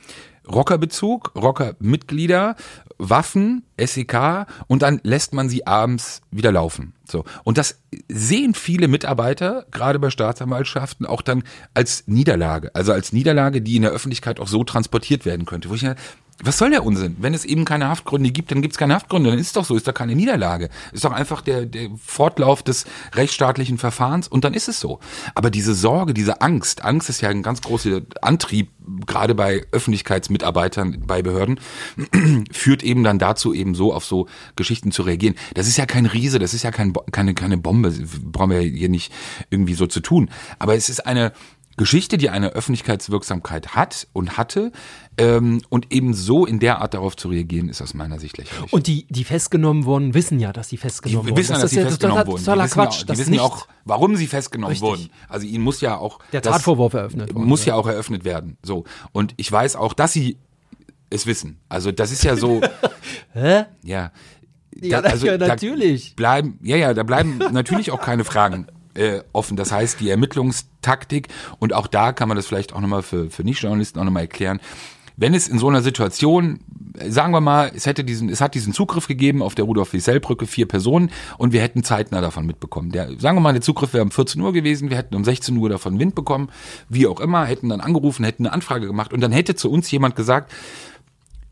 Rockerbezug, Rockermitglieder, Waffen, SEK und dann lässt man sie abends wieder laufen. So. Und das sehen viele Mitarbeiter, gerade bei Staatsanwaltschaften, auch dann als Niederlage. Also als Niederlage, die in der Öffentlichkeit auch so transportiert werden könnte. Wo ich was soll der Unsinn? Wenn es eben keine Haftgründe gibt, dann gibt es keine Haftgründe. Dann ist doch so, ist doch keine Niederlage. Ist doch einfach der, der Fortlauf des rechtsstaatlichen Verfahrens und dann ist es so. Aber diese Sorge, diese Angst, Angst ist ja ein ganz großer Antrieb, gerade bei Öffentlichkeitsmitarbeitern bei Behörden, [clears throat] führt eben dann dazu, eben so auf so Geschichten zu reagieren. Das ist ja kein Riese, das ist ja kein, keine, keine Bombe, brauchen wir hier nicht irgendwie so zu tun. Aber es ist eine Geschichte, die eine Öffentlichkeitswirksamkeit hat und hatte ähm, und eben so in der Art darauf zu reagieren, ist aus meiner Sicht lächerlich. Und die, die festgenommen wurden, wissen ja, dass sie die festgenommen wurden. wissen, das dass ist sie ja festgenommen wurden. Die totaler wissen, Quatsch. ja, die das wissen ja auch, warum sie festgenommen Richtig. wurden. Also ihnen muss ja auch der das Tatvorwurf eröffnet worden. muss ja auch eröffnet werden. So und ich weiß auch, dass sie es wissen. Also das ist ja so. [laughs] Hä? Ja. Ja, Da- also ja, natürlich. bleiben, ja, ja, da bleiben natürlich auch keine Fragen äh, offen. Das heißt, die Ermittlungstaktik und auch da kann man das vielleicht auch nochmal für, für Nicht-Journalisten auch nochmal erklären. Wenn es in so einer Situation, sagen wir mal, es hätte diesen, es hat diesen Zugriff gegeben auf der Rudolf-Wiesel-Brücke, vier Personen und wir hätten zeitnah davon mitbekommen. Der, sagen wir mal, der Zugriff wäre um 14 Uhr gewesen, wir hätten um 16 Uhr davon Wind bekommen, wie auch immer, hätten dann angerufen, hätten eine Anfrage gemacht und dann hätte zu uns jemand gesagt,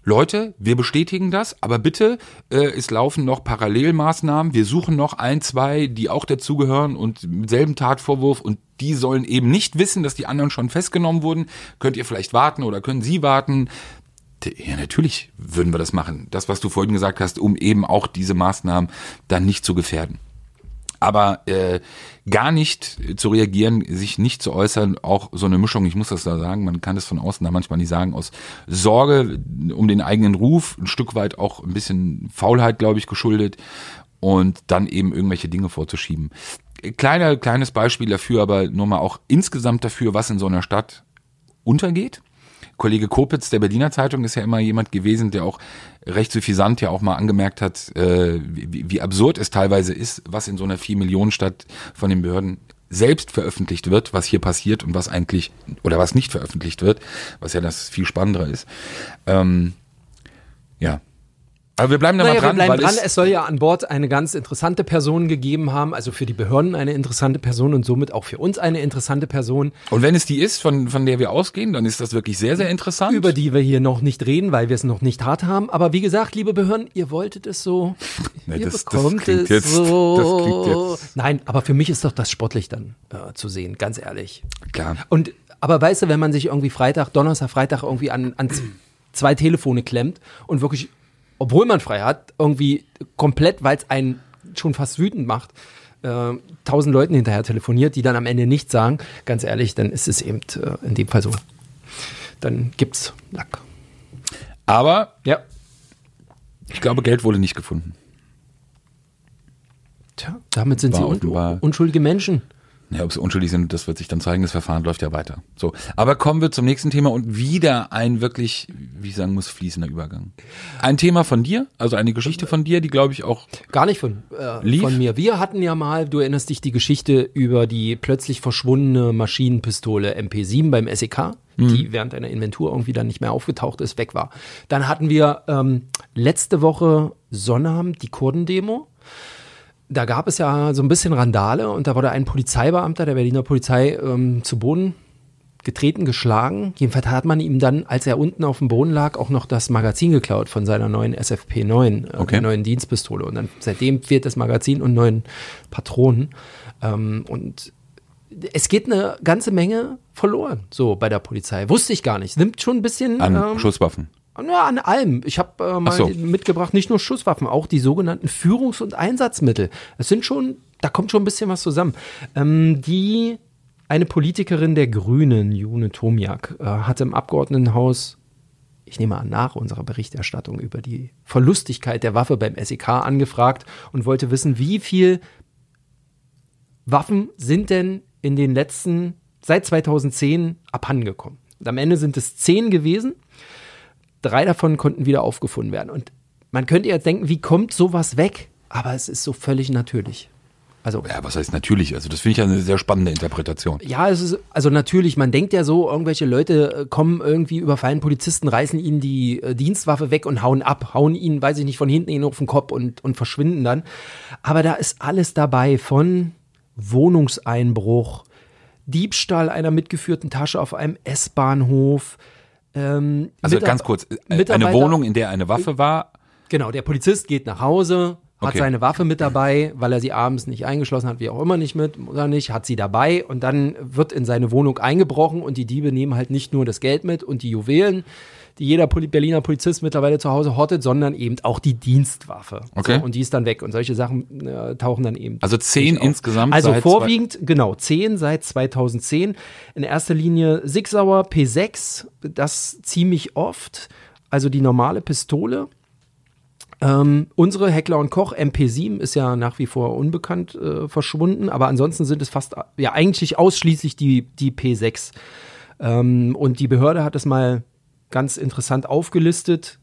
Leute, wir bestätigen das, aber bitte, äh, es laufen noch Parallelmaßnahmen. Wir suchen noch ein, zwei, die auch dazugehören und mit selben Tatvorwurf und die sollen eben nicht wissen, dass die anderen schon festgenommen wurden. Könnt ihr vielleicht warten oder können sie warten? Ja, natürlich würden wir das machen. Das, was du vorhin gesagt hast, um eben auch diese Maßnahmen dann nicht zu gefährden. Aber äh, gar nicht zu reagieren, sich nicht zu äußern, auch so eine Mischung, ich muss das da sagen, man kann das von außen da manchmal nicht sagen, aus Sorge um den eigenen Ruf, ein Stück weit auch ein bisschen Faulheit, glaube ich, geschuldet und dann eben irgendwelche Dinge vorzuschieben. Kleiner, kleines Beispiel dafür, aber nur mal auch insgesamt dafür, was in so einer Stadt untergeht. Kollege Kopitz der Berliner Zeitung ist ja immer jemand gewesen, der auch recht suffisant ja auch mal angemerkt hat, äh, wie, wie absurd es teilweise ist, was in so einer vier Millionen Stadt von den Behörden selbst veröffentlicht wird, was hier passiert und was eigentlich oder was nicht veröffentlicht wird, was ja das viel Spannendere ist. Ähm, ja, aber wir bleiben da naja, mal dran. Wir bleiben dran. Es, soll ja an Bord eine ganz interessante Person gegeben haben, also für die Behörden eine interessante Person und somit auch für uns eine interessante Person. Und wenn es die ist, von, von der wir ausgehen, dann ist das wirklich sehr, sehr interessant. Über die wir hier noch nicht reden, weil wir es noch nicht hart haben. Aber wie gesagt, liebe Behörden, ihr wolltet es so. [laughs] Nee, ihr das, bekommt das es jetzt, so. [laughs] Das klingt jetzt. Nein, aber für mich ist doch das sportlich dann äh, zu sehen, ganz ehrlich. Klar. Und aber weißt du, wenn man sich irgendwie Freitag, Donnerstag, Freitag irgendwie an, an zwei Telefone klemmt und wirklich obwohl man frei hat, irgendwie komplett, weil es einen schon fast wütend macht, äh, tausend Leuten hinterher telefoniert, die dann am Ende nichts sagen, ganz ehrlich, dann ist es eben äh, in dem Fall so. Dann gibt's Lack. Aber ja. ich glaube, Geld wurde nicht gefunden. Tja, damit sind War sie un unschuldige Menschen. Ja, ob sie unschuldig sind, das wird sich dann zeigen. Das Verfahren läuft ja weiter. So, aber kommen wir zum nächsten Thema und wieder ein wirklich, wie ich sagen muss, fließender Übergang. Ein Thema von dir, also eine Geschichte von dir, die glaube ich auch gar nicht von äh, von mir. Wir hatten ja mal, du erinnerst dich, die Geschichte über die plötzlich verschwundene Maschinenpistole MP7 beim SEK, mhm. die während einer Inventur irgendwie dann nicht mehr aufgetaucht ist, weg war. Dann hatten wir ähm, letzte Woche Sonnabend die Kurdendemo da gab es ja so ein bisschen Randale und da wurde ein Polizeibeamter der Berliner Polizei ähm, zu Boden getreten, geschlagen. Jedenfalls hat man ihm dann, als er unten auf dem Boden lag, auch noch das Magazin geklaut von seiner neuen SFP 9, äh, okay. neuen Dienstpistole. Und dann seitdem fehlt das Magazin und neuen Patronen. Ähm, und es geht eine ganze Menge verloren, so bei der Polizei. Wusste ich gar nicht. Nimmt schon ein bisschen. An ähm, Schusswaffen. Ja, an allem. Ich habe äh, mal so. mitgebracht, nicht nur Schusswaffen, auch die sogenannten Führungs- und Einsatzmittel. Es sind schon, da kommt schon ein bisschen was zusammen. Ähm, die eine Politikerin der Grünen, June Tomiak, äh, hatte im Abgeordnetenhaus, ich nehme an, nach unserer Berichterstattung über die Verlustigkeit der Waffe beim SEK angefragt und wollte wissen, wie viel Waffen sind denn in den letzten, seit 2010 abhandengekommen. Und am Ende sind es zehn gewesen. Drei davon konnten wieder aufgefunden werden. Und man könnte jetzt denken, wie kommt sowas weg? Aber es ist so völlig natürlich. Also, ja, was heißt natürlich? Also, das finde ich ja eine sehr spannende Interpretation. Ja, es ist, also natürlich, man denkt ja so, irgendwelche Leute äh, kommen irgendwie, überfallen Polizisten, reißen ihnen die äh, Dienstwaffe weg und hauen ab, hauen ihnen, weiß ich nicht, von hinten ihnen auf den Kopf und, und verschwinden dann. Aber da ist alles dabei von Wohnungseinbruch, Diebstahl einer mitgeführten Tasche auf einem S-Bahnhof, ähm, also ganz kurz, äh, eine Wohnung, in der eine Waffe war. Genau, der Polizist geht nach Hause, hat okay. seine Waffe mit dabei, weil er sie abends nicht eingeschlossen hat, wie auch immer nicht mit, oder nicht, hat sie dabei und dann wird in seine Wohnung eingebrochen und die Diebe nehmen halt nicht nur das Geld mit und die Juwelen, die jeder Poli Berliner Polizist mittlerweile zu Hause hortet, sondern eben auch die Dienstwaffe. Okay. So, und die ist dann weg. Und solche Sachen äh, tauchen dann eben. Also zehn insgesamt? Also vorwiegend, genau, zehn seit 2010. In erster Linie Sigsauer P6, das ziemlich oft. Also die normale Pistole. Ähm, unsere Heckler und Koch MP7 ist ja nach wie vor unbekannt äh, verschwunden, aber ansonsten sind es fast, ja eigentlich ausschließlich die, die P6. Ähm, und die Behörde hat es mal ganz interessant aufgelistet,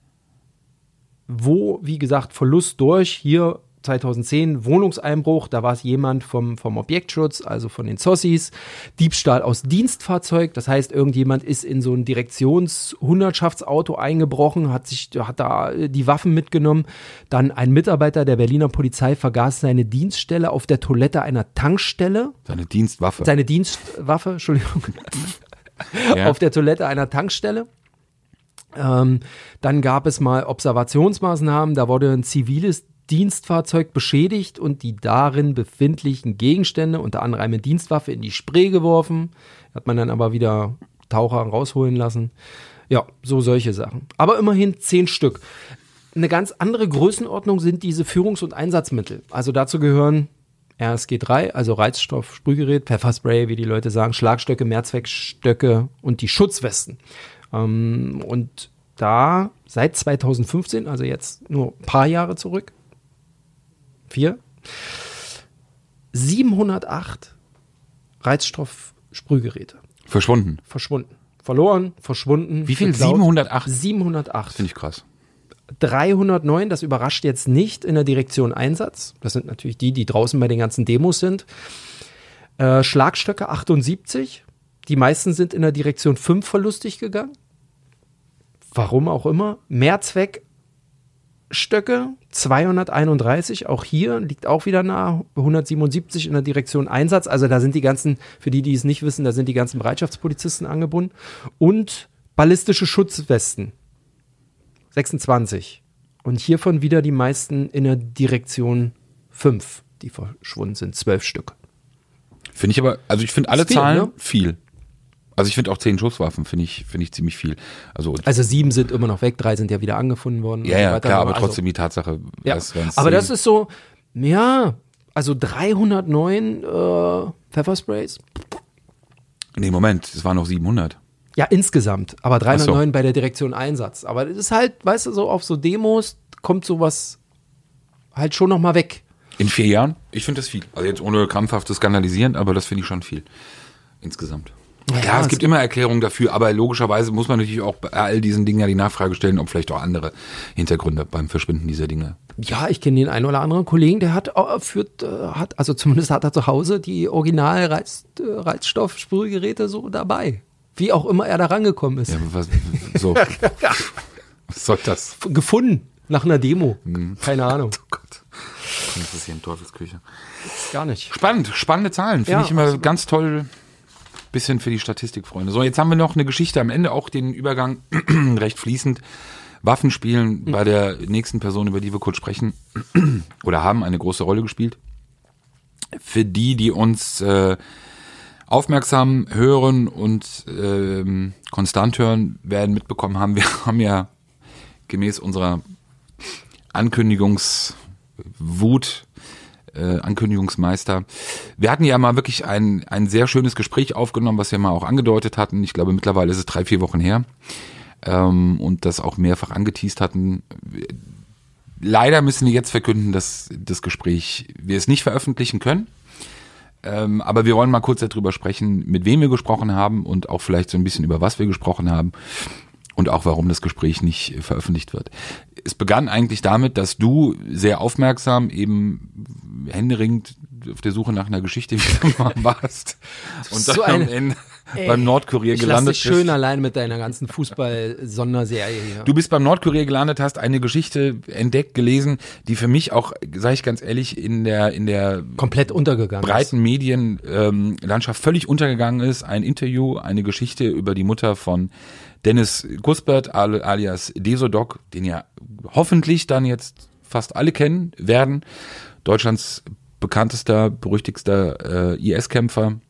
wo, wie gesagt, Verlust durch, hier 2010 Wohnungseinbruch, da war es jemand vom, vom Objektschutz, also von den Zossis, Diebstahl aus Dienstfahrzeug, das heißt, irgendjemand ist in so ein Direktions-Hundertschaftsauto eingebrochen, hat sich, hat da die Waffen mitgenommen, dann ein Mitarbeiter der Berliner Polizei vergaß seine Dienststelle auf der Toilette einer Tankstelle. Seine Dienstwaffe. Seine Dienstwaffe, [laughs] Entschuldigung. ja. Auf der Toilette einer Tankstelle. Ähm, dann gab es mal Observationsmaßnahmen, da wurde ein ziviles Dienstfahrzeug beschädigt und die darin befindlichen Gegenstände, unter anderem eine Dienstwaffe, in die Spree geworfen. Hat man dann aber wieder Taucher rausholen lassen. Ja, so solche Sachen. Aber immerhin zehn Stück. Eine ganz andere Größenordnung sind diese Führungs- und Einsatzmittel. Also dazu gehören RSG 3, also Reizstoff, Sprühgerät, Pfefferspray, wie die Leute sagen, Schlagstöcke, Mehrzweckstöcke und die Schutzwesten. Ähm, und da seit 2015, also jetzt nur ein paar Jahre zurück, vier, 708 Reizstoff-Sprühgeräte Verschwunden. verschwunden. Verloren, verschwunden. Wie viel? geklaut. 708? 708. Finde ich krass. 309, das überrascht jetzt nicht in der Direktion Einsatz. Das sind natürlich die, die draußen bei den ganzen Demos sind. Äh, Schlagstöcke 78. Die meisten sind in der Direktion 5 verlustig gegangen. Warum auch immer. Mehrzweckstöcke 231. Auch hier liegt auch wieder nah. 177 in der Direktion Einsatz. Also da sind die ganzen, für die, die es nicht wissen, da sind die ganzen Bereitschaftspolizisten angebunden. Und ballistische Schutzwesten 26. Und hiervon wieder die meisten in der Direktion 5, die verschwunden sind. Zwölf Stück. Finde ich aber, also ich finde alle viel, Zahlen ne? viel. Also ich finde auch zehn Schusswaffen, finde ich, finde ich ziemlich viel. Also, Also sieben sind immer noch weg, drei sind ja wieder angefunden worden. ja, so ja, klar, aber Also- trotzdem die Tatsache, Ja. Aber das ist so, ja, also 309 äh, Pfeffersprays. Nee, Moment, es waren noch 700. Ja, insgesamt. Aber Ach 309 bei der Direktion Einsatz. Aber das ist halt, weißt du, so auf so Demos kommt sowas halt schon nochmal weg. In vier Jahren? Ich finde das viel. Also jetzt ohne krampfhaftes Skandalisieren, aber das finde ich schon viel. Insgesamt. Ja, es gibt immer Erklärungen dafür, aber logischerweise muss man natürlich auch bei all diesen Dingen ja die Nachfrage stellen, ob vielleicht auch andere Hintergründe beim Verschwinden dieser Dinge. Ja, ich kenne den einen oder anderen Kollegen, der hat äh, führt, äh, hat, also zumindest hat er zu Hause die original Reiz, äh, Reizstoffsprühgeräte so dabei. Wie auch immer er da rangekommen ist. Ja, was, so. [laughs] was soll das? Gefunden nach einer Demo. Mhm. Keine Ahnung. Oh Gott. Das ist hier in Teufelsküche. Gar nicht. Spannend, spannende Zahlen. Finde Ja, ich immer absolut. ganz toll. Bisschen für die Statistikfreunde. So, jetzt haben wir noch eine Geschichte am Ende, auch den Übergang [clears throat] recht fließend. Waffen spielen bei der nächsten Person, über die wir kurz sprechen, [clears throat] oder haben eine große Rolle gespielt. Für die, die uns äh, aufmerksam hören und ähm, konstant hören, werden mitbekommen haben, [laughs] wir haben ja gemäß unserer Ankündigungswut äh, Ankündigungsmeister. Wir hatten ja mal wirklich ein, ein sehr schönes Gespräch aufgenommen, was wir mal auch angedeutet hatten. Ich glaube, mittlerweile ist es drei, vier Wochen her. Ähm, und das auch mehrfach angeteased hatten. Leider müssen wir jetzt verkünden, dass das Gespräch wir es nicht veröffentlichen können. Ähm, aber wir wollen mal kurz darüber sprechen, mit wem wir gesprochen haben und auch vielleicht so ein bisschen über was wir gesprochen haben und auch warum das Gespräch nicht äh, veröffentlicht wird. Es begann eigentlich damit, dass du sehr aufmerksam eben händeringend auf der Suche nach einer Geschichte [laughs] wieder warst [laughs] und dann so am Ende Ey, beim Nordkurier gelandet dich schön bist. allein mit deiner ganzen Fußball-Sonderserie hier. Du bist beim Nordkurier gelandet, hast eine Geschichte entdeckt, gelesen, die für mich auch, sage ich ganz ehrlich, in der in der komplett untergegangen. breiten Medienlandschaft ähm, Landschaft völlig untergegangen ist. Ein Interview, eine Geschichte über die Mutter von Dennis Guspert al- alias Desodoc, den ja hoffentlich dann jetzt fast alle kennen werden. Deutschlands bekanntester, berüchtigster äh, IS-Kämpfer.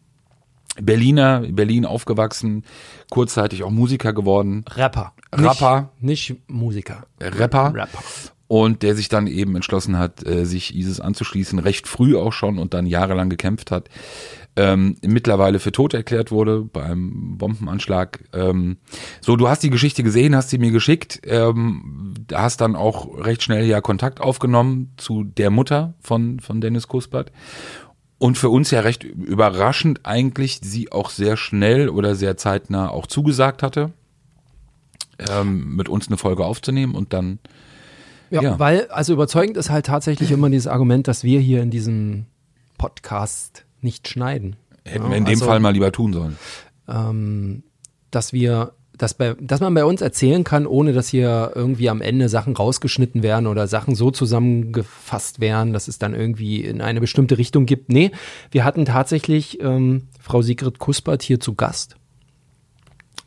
Berliner, Berlin aufgewachsen, kurzzeitig auch Musiker geworden. Rapper. Rapper. Nicht, nicht Musiker. Rapper. Rapper. und der sich dann eben entschlossen hat, äh, sich ISIS anzuschließen, recht früh auch schon und dann jahrelang gekämpft hat, ähm, mittlerweile für tot erklärt wurde beim Bombenanschlag. Ähm, so, du hast die Geschichte gesehen, hast sie mir geschickt, ähm, hast dann auch recht schnell ja Kontakt aufgenommen zu der Mutter von, von Dennis Kuspert. Und für uns ja recht überraschend eigentlich, sie auch sehr schnell oder sehr zeitnah auch zugesagt hatte, ähm, mit uns eine Folge aufzunehmen und dann Ja, Ja. weil, also überzeugend ist halt tatsächlich immer dieses Argument, dass wir hier in diesem Podcast nicht schneiden. Hätten Ja, wir in dem also, Fall mal lieber tun sollen. ähm, dass wir, dass, bei, dass man bei uns erzählen kann, ohne dass hier irgendwie am Ende Sachen rausgeschnitten werden oder Sachen so zusammengefasst werden, dass es dann irgendwie in eine bestimmte Richtung gibt. Nee, wir hatten tatsächlich ähm, Frau Sigrid Kuspert hier zu Gast.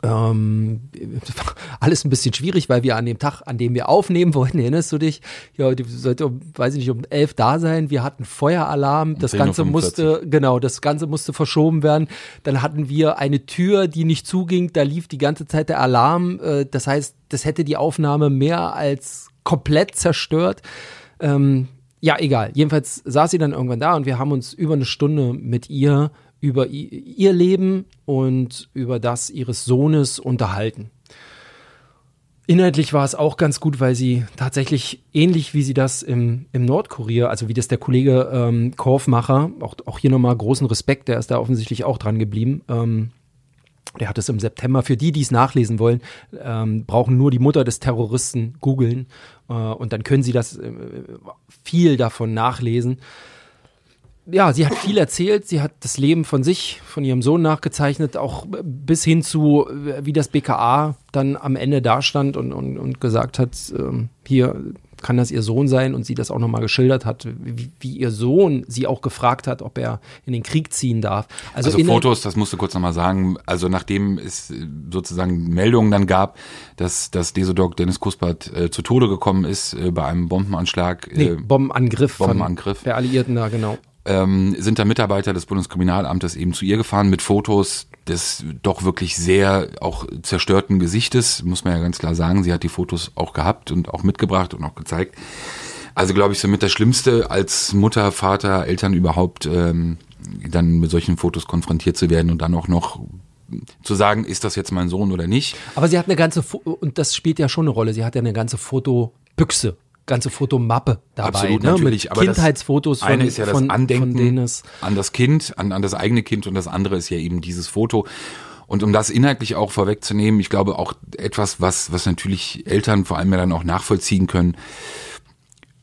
Ähm, [laughs] alles ein bisschen schwierig, weil wir an dem Tag, an dem wir aufnehmen wollten, erinnerst du dich? Ja, die sollte, um, weiß ich nicht, um elf da sein. Wir hatten Feueralarm. Das Ganze musste, genau, das Ganze musste verschoben werden. Dann hatten wir eine Tür, die nicht zuging. Da lief die ganze Zeit der Alarm. Äh, das heißt, das hätte die Aufnahme mehr als komplett zerstört. Ähm, ja, egal. Jedenfalls saß sie dann irgendwann da und wir haben uns über eine Stunde mit ihr über ihr Leben und über das ihres Sohnes unterhalten. Inhaltlich war es auch ganz gut, weil sie tatsächlich ähnlich wie sie das im, im Nordkurier, also wie das der Kollege ähm, Korfmacher, auch, auch hier nochmal großen Respekt, der ist da offensichtlich auch dran geblieben. Ähm, der hat es im September. Für die, die es nachlesen wollen, ähm, brauchen nur die Mutter des Terroristen googeln äh, und dann können sie das äh, viel davon nachlesen ja, sie hat viel erzählt. Sie hat das Leben von sich, von ihrem Sohn nachgezeichnet, auch bis hin zu, wie das BKA dann am Ende dastand und, und, und gesagt hat, ähm, hier kann das ihr Sohn sein und sie das auch nochmal geschildert hat, wie, wie, ihr Sohn sie auch gefragt hat, ob er in den Krieg ziehen darf. Also, also Fotos, das musst du kurz nochmal sagen, also nachdem es sozusagen Meldungen dann gab, dass, dass Desodok Dennis Kuspert äh, zu Tode gekommen ist äh, bei einem Bombenanschlag. Äh, nee, Bombenangriff, Bombenangriff. der Alliierten da, genau ähm, sind da Mitarbeiter des Bundeskriminalamtes eben zu ihr gefahren mit Fotos des doch wirklich sehr auch zerstörten Gesichtes, muss man ja ganz klar sagen. Sie hat die Fotos auch gehabt und auch mitgebracht und auch gezeigt. Also glaube ich somit das Schlimmste als Mutter, Vater, Eltern überhaupt ähm, dann mit solchen Fotos konfrontiert zu werden und dann auch noch zu sagen, ist das jetzt mein Sohn oder nicht. Aber sie hat eine ganze, Fo und das spielt ja schon eine Rolle, sie hat ja eine ganze Fotobüchse ganze Fotomappe dabei. Absolut, ne? natürlich. Mit aber Kindheitsfotos von, eine ist ja das von, Andenken von an das Kind, an, an das eigene Kind und das andere ist ja eben dieses Foto. Und um das inhaltlich auch vorwegzunehmen, ich glaube auch etwas, was, was natürlich Eltern vor allem ja dann auch nachvollziehen können.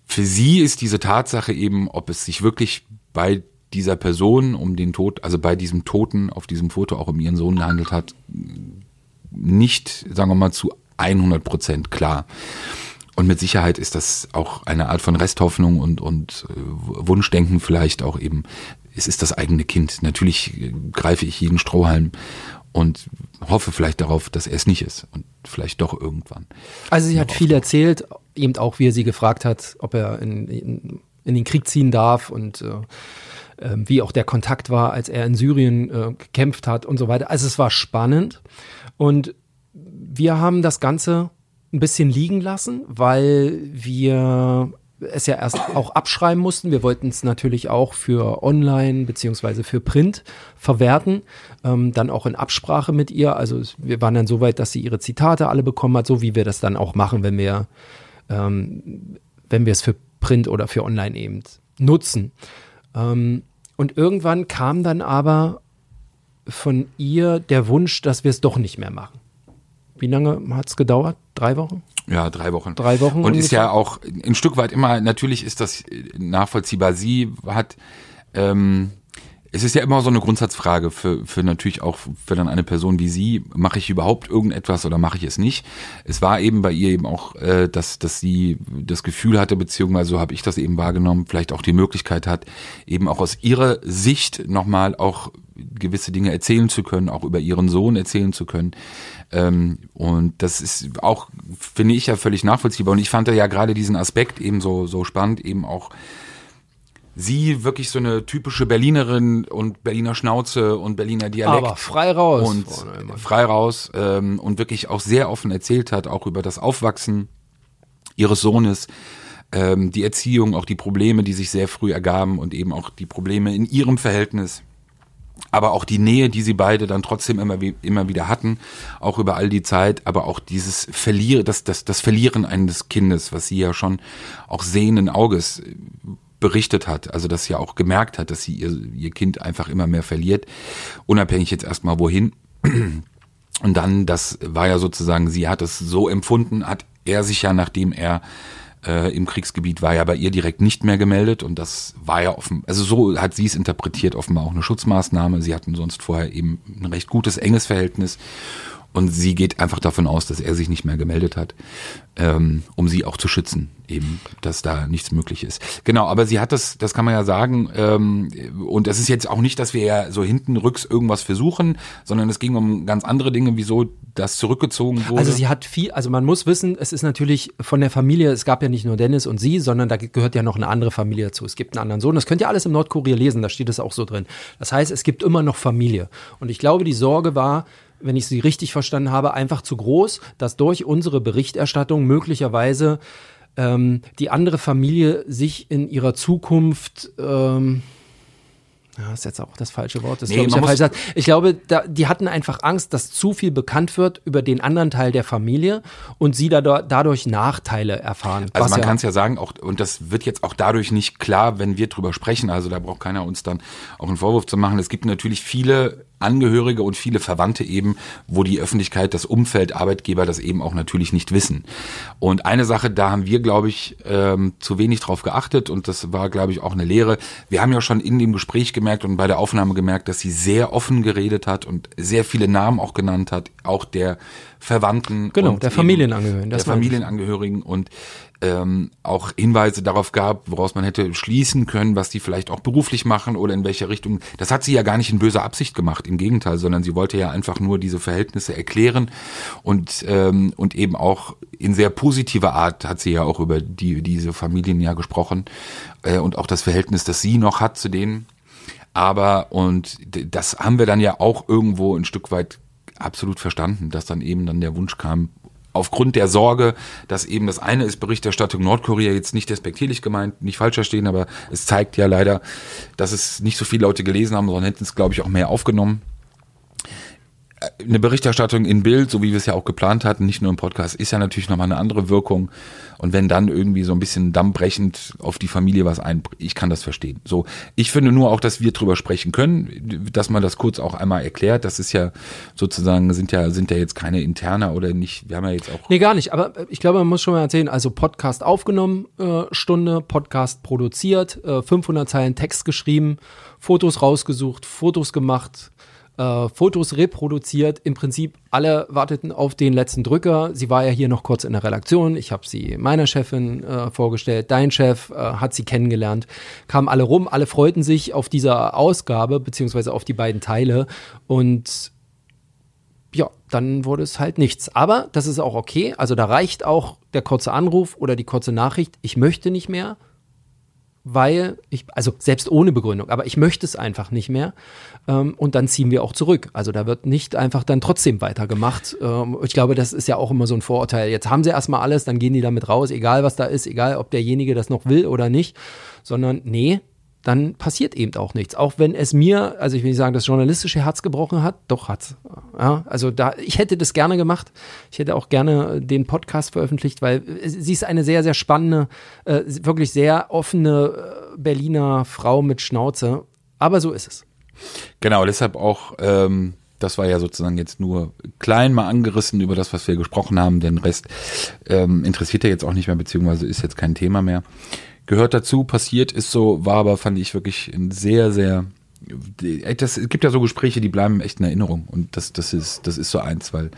Für sie ist diese Tatsache eben, ob es sich wirklich bei dieser Person um den Tod, also bei diesem Toten auf diesem Foto auch um ihren Sohn gehandelt hat, nicht, sagen wir mal, zu 100 Prozent klar. Und mit Sicherheit ist das auch eine Art von Resthoffnung und, und äh, Wunschdenken vielleicht auch eben. Es ist das eigene Kind. Natürlich äh, greife ich jeden Strohhalm und hoffe vielleicht darauf, dass er es nicht ist und vielleicht doch irgendwann. Also sie hat viel erzählt, eben auch wie er sie gefragt hat, ob er in, in, in den Krieg ziehen darf und äh, ähm, wie auch der Kontakt war, als er in Syrien äh, gekämpft hat und so weiter. Also es war spannend und wir haben das Ganze ein bisschen liegen lassen, weil wir es ja erst auch abschreiben mussten. Wir wollten es natürlich auch für online beziehungsweise für Print verwerten, ähm, dann auch in Absprache mit ihr. Also wir waren dann so weit, dass sie ihre Zitate alle bekommen hat, so wie wir das dann auch machen, wenn wir ähm, wenn wir es für Print oder für online eben nutzen. Ähm, und irgendwann kam dann aber von ihr der Wunsch, dass wir es doch nicht mehr machen. Wie lange hat es gedauert? Drei Wochen? Ja, drei Wochen. Drei Wochen. Und ungefähr? ist ja auch ein Stück weit immer, natürlich ist das nachvollziehbar. Sie hat, ähm, es ist ja immer so eine Grundsatzfrage für, für natürlich auch für dann eine Person wie Sie, mache ich überhaupt irgendetwas oder mache ich es nicht? Es war eben bei ihr eben auch, äh, dass, dass sie das Gefühl hatte, beziehungsweise so habe ich das eben wahrgenommen, vielleicht auch die Möglichkeit hat, eben auch aus ihrer Sicht nochmal auch gewisse Dinge erzählen zu können, auch über ihren Sohn erzählen zu können. Ähm, und das ist auch, finde ich ja völlig nachvollziehbar. Und ich fand ja gerade diesen Aspekt eben so, so spannend, eben auch sie wirklich so eine typische Berlinerin und Berliner Schnauze und Berliner Dialekt. Aber frei raus. Und frei raus ähm, und wirklich auch sehr offen erzählt hat, auch über das Aufwachsen ihres Sohnes, ähm, die Erziehung, auch die Probleme, die sich sehr früh ergaben und eben auch die Probleme in ihrem Verhältnis aber auch die Nähe, die sie beide dann trotzdem immer, immer wieder hatten, auch über all die Zeit, aber auch dieses Verlieren, das, das, das Verlieren eines Kindes, was sie ja schon auch sehenden Auges berichtet hat, also dass sie ja auch gemerkt hat, dass sie ihr, ihr Kind einfach immer mehr verliert, unabhängig jetzt erstmal wohin. Und dann, das war ja sozusagen, sie hat es so empfunden, hat er sich ja, nachdem er äh, im Kriegsgebiet war ja bei ihr direkt nicht mehr gemeldet und das war ja offen, also so hat sie es interpretiert, offenbar auch eine Schutzmaßnahme. Sie hatten sonst vorher eben ein recht gutes, enges Verhältnis Und sie geht einfach davon aus, dass er sich nicht mehr gemeldet hat, ähm, um sie auch zu schützen, eben, dass da nichts möglich ist. Genau, aber sie hat das, das kann man ja sagen, ähm, und es ist jetzt auch nicht, dass wir ja so hinten rücks irgendwas versuchen, sondern es ging um ganz andere Dinge, wieso das zurückgezogen wurde. Also sie hat viel, also man muss wissen, es ist natürlich von der Familie, es gab ja nicht nur Dennis und sie, sondern da gehört ja noch eine andere Familie dazu. Es gibt einen anderen Sohn, das könnt ihr alles im Nordkurier lesen, da steht es auch so drin. Das heißt, es gibt immer noch Familie. Und ich glaube, die Sorge war, wenn ich sie richtig verstanden habe, einfach zu groß, dass durch unsere Berichterstattung möglicherweise ähm, die andere Familie sich in ihrer Zukunft ähm, ja, ist jetzt auch das falsche Wort. Das Nee, glaube ich, der falsche ich glaube, da, die hatten einfach Angst, dass zu viel bekannt wird über den anderen Teil der Familie und sie da, dadurch Nachteile erfahren. Also man ja- kann es ja sagen, auch, und das wird jetzt auch dadurch nicht klar, wenn wir drüber sprechen. Also da braucht keiner uns dann auch einen Vorwurf zu machen. Es gibt natürlich viele Angehörige und viele Verwandte eben, wo die Öffentlichkeit, das Umfeld, Arbeitgeber das eben auch natürlich nicht wissen. Und eine Sache, da haben wir, glaube ich, ähm, zu wenig drauf geachtet und das war, glaube ich, auch eine Lehre. Wir haben ja schon in dem Gespräch gemerkt und bei der Aufnahme gemerkt, dass sie sehr offen geredet hat und sehr viele Namen auch genannt hat, auch der Verwandten. Genau, der Familienangehörigen, das Der. Familienangehörigen und ähm, auch Hinweise darauf gab, woraus man hätte schließen können, was die vielleicht auch beruflich machen oder in welche Richtung. Das hat sie ja gar nicht in böser Absicht gemacht, im Gegenteil, sondern sie wollte ja einfach nur diese Verhältnisse erklären und ähm, und eben auch in sehr positiver Art hat sie ja auch über die diese Familien ja gesprochen äh, und auch das Verhältnis, das sie noch hat zu denen. Aber und das haben wir dann ja auch irgendwo ein Stück weit absolut verstanden, dass dann eben dann der Wunsch kam, aufgrund der Sorge, dass eben das eine ist Berichterstattung Nordkorea jetzt nicht despektierlich gemeint, nicht falsch verstehen, aber es zeigt ja leider, dass es nicht so viele Leute gelesen haben, sondern hätten es, glaube ich, auch mehr aufgenommen. Eine Berichterstattung in Bild, so wie wir es ja auch geplant hatten, nicht nur im Podcast, ist ja natürlich nochmal eine andere Wirkung. Und wenn dann irgendwie so ein bisschen dammbrechend auf die Familie was ein, ich kann das verstehen. So, ich finde nur auch, dass wir drüber sprechen können, dass man das kurz auch einmal erklärt. Das ist ja sozusagen, sind ja, sind ja jetzt keine Interner oder nicht, wir haben ja jetzt auch Nee, gar nicht. Aber äh, ich glaube, man muss schon mal erzählen, also Podcast aufgenommen, äh, Stunde, Podcast produziert, äh, 500 Zeilen Text geschrieben, Fotos rausgesucht, Fotos gemacht, äh, Fotos reproduziert. Im Prinzip alle warteten auf den letzten Drücker. Sie war ja hier noch kurz in der Redaktion. Ich habe sie meiner Chefin äh, vorgestellt. Dein Chef äh, hat sie kennengelernt. Kamen alle rum. Alle freuten sich auf dieser Ausgabe, beziehungsweise auf die beiden Teile. Und ja, dann wurde es halt nichts. Aber das ist auch okay. Also da reicht auch der kurze Anruf oder die kurze Nachricht. Ich möchte nicht mehr, weil ich, also selbst ohne Begründung, aber ich möchte es einfach nicht mehr. Ähm, und dann ziehen wir auch zurück. Also da wird nicht einfach dann trotzdem weitergemacht. Ähm, ich glaube, das ist ja auch immer so ein Vorurteil. Jetzt haben sie erstmal alles, dann gehen die damit raus, egal was da ist, egal ob derjenige das noch will oder nicht. Sondern nee, dann passiert eben auch nichts. Auch wenn es mir, also ich will nicht sagen, das journalistische Herz gebrochen hat, doch hat's. Ja, also da, ich hätte das gerne gemacht. Ich hätte auch gerne den Podcast veröffentlicht, weil äh, sie ist eine sehr, sehr spannende, äh, wirklich sehr offene äh, Berliner Frau mit Schnauze. Aber so ist es. Genau, deshalb auch, ähm, das war ja sozusagen jetzt nur klein mal angerissen über das, was wir gesprochen haben. Den Rest ähm, interessiert ja jetzt auch nicht mehr, beziehungsweise ist jetzt kein Thema mehr. Gehört dazu, passiert ist so, war aber, fand ich wirklich ein sehr, sehr. Das, es gibt ja so Gespräche, die bleiben echt in Erinnerung. Und das, das, ist, das ist so eins, weil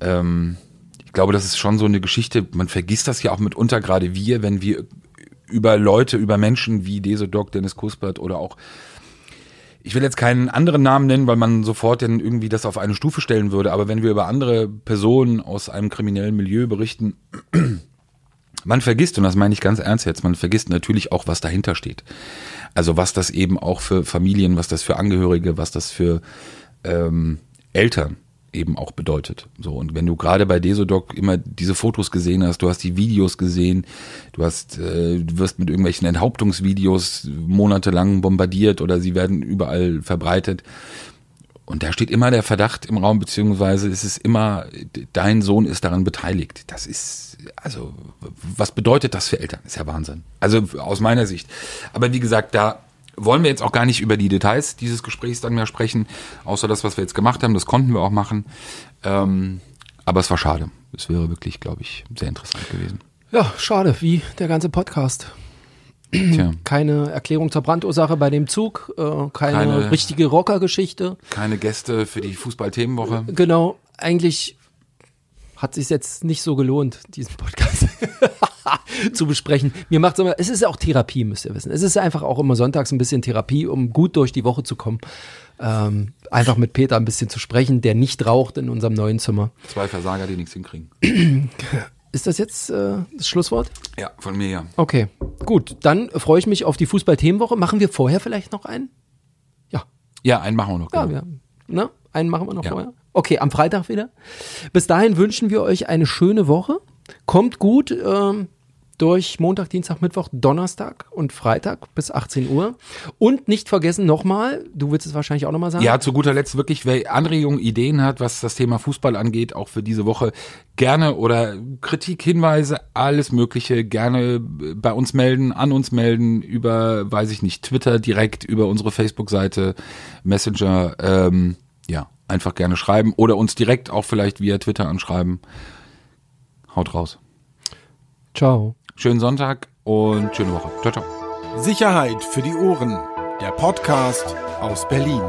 ähm, ich glaube, das ist schon so eine Geschichte, man vergisst das ja auch mitunter, gerade wir, wenn wir über Leute, über Menschen wie Desodoc, Dennis Kuspert oder auch ich will jetzt keinen anderen Namen nennen, weil man sofort dann irgendwie das auf eine Stufe stellen würde, aber wenn wir über andere Personen aus einem kriminellen Milieu berichten, man vergisst, und das meine ich ganz ernst jetzt, man vergisst natürlich auch, was dahinter steht. Also was das eben auch für Familien, was das für Angehörige, was das für ähm, Eltern eben auch bedeutet. So und wenn du gerade bei Desodoc immer diese Fotos gesehen hast, du hast die Videos gesehen, du hast, äh, du wirst mit irgendwelchen Enthauptungsvideos monatelang bombardiert oder sie werden überall verbreitet. Und da steht immer der Verdacht im Raum, beziehungsweise es ist immer, dein Sohn ist daran beteiligt. Das ist, also, was bedeutet das für Eltern? Ist ja Wahnsinn. Also aus meiner Sicht. Aber wie gesagt, da wollen wir jetzt auch gar nicht über die Details dieses Gesprächs dann mehr sprechen, außer das, was wir jetzt gemacht haben. Das konnten wir auch machen. Ähm, aber es war schade. Es wäre wirklich, glaube ich, sehr interessant gewesen. Ja, schade, wie der ganze Podcast. Tja, [clears throat] Keine Erklärung zur Brandursache bei dem Zug, äh, keine, Keine- richtige Rockergeschichte. keine Gäste für die Fußball-Themenwoche. Genau, eigentlich hat sich jetzt nicht so gelohnt, diesen Podcast [laughs] zu besprechen. Mir immer, es ist auch Therapie, müsst ihr wissen. Es ist einfach auch immer sonntags ein bisschen Therapie, um gut durch die Woche zu kommen. Ähm, einfach mit Peter ein bisschen zu sprechen, der nicht raucht in unserem neuen Zimmer. Zwei Versager, die nichts hinkriegen. [clears throat] Ist das jetzt äh, das Schlusswort? Ja, von mir ja. Okay, gut. Dann freue ich mich auf die Fußball-Themenwoche. Machen wir vorher vielleicht noch einen? Ja, Ja, einen machen wir noch. Ja, genau. wir, ne? Einen machen wir noch Ja. vorher. Okay, am Freitag wieder. Bis dahin wünschen wir euch eine schöne Woche. Kommt gut ähm, durch Montag, Dienstag, Mittwoch, Donnerstag und Freitag bis 18 Uhr. Und nicht vergessen nochmal, du willst es wahrscheinlich auch nochmal sagen. Ja, zu guter Letzt wirklich, wer Anregungen, Ideen hat, was das Thema Fußball angeht, auch für diese Woche, gerne oder Kritik, Hinweise, alles Mögliche, gerne bei uns melden, an uns melden, über, weiß ich nicht, Twitter direkt, über unsere Facebook-Seite, Messenger, ähm, ja, einfach gerne schreiben oder uns direkt auch vielleicht via Twitter anschreiben. Haut raus. Ciao. Schönen Sonntag und schöne Woche. Ciao, ciao. Sicherheit für die Ohren. Der Podcast aus Berlin.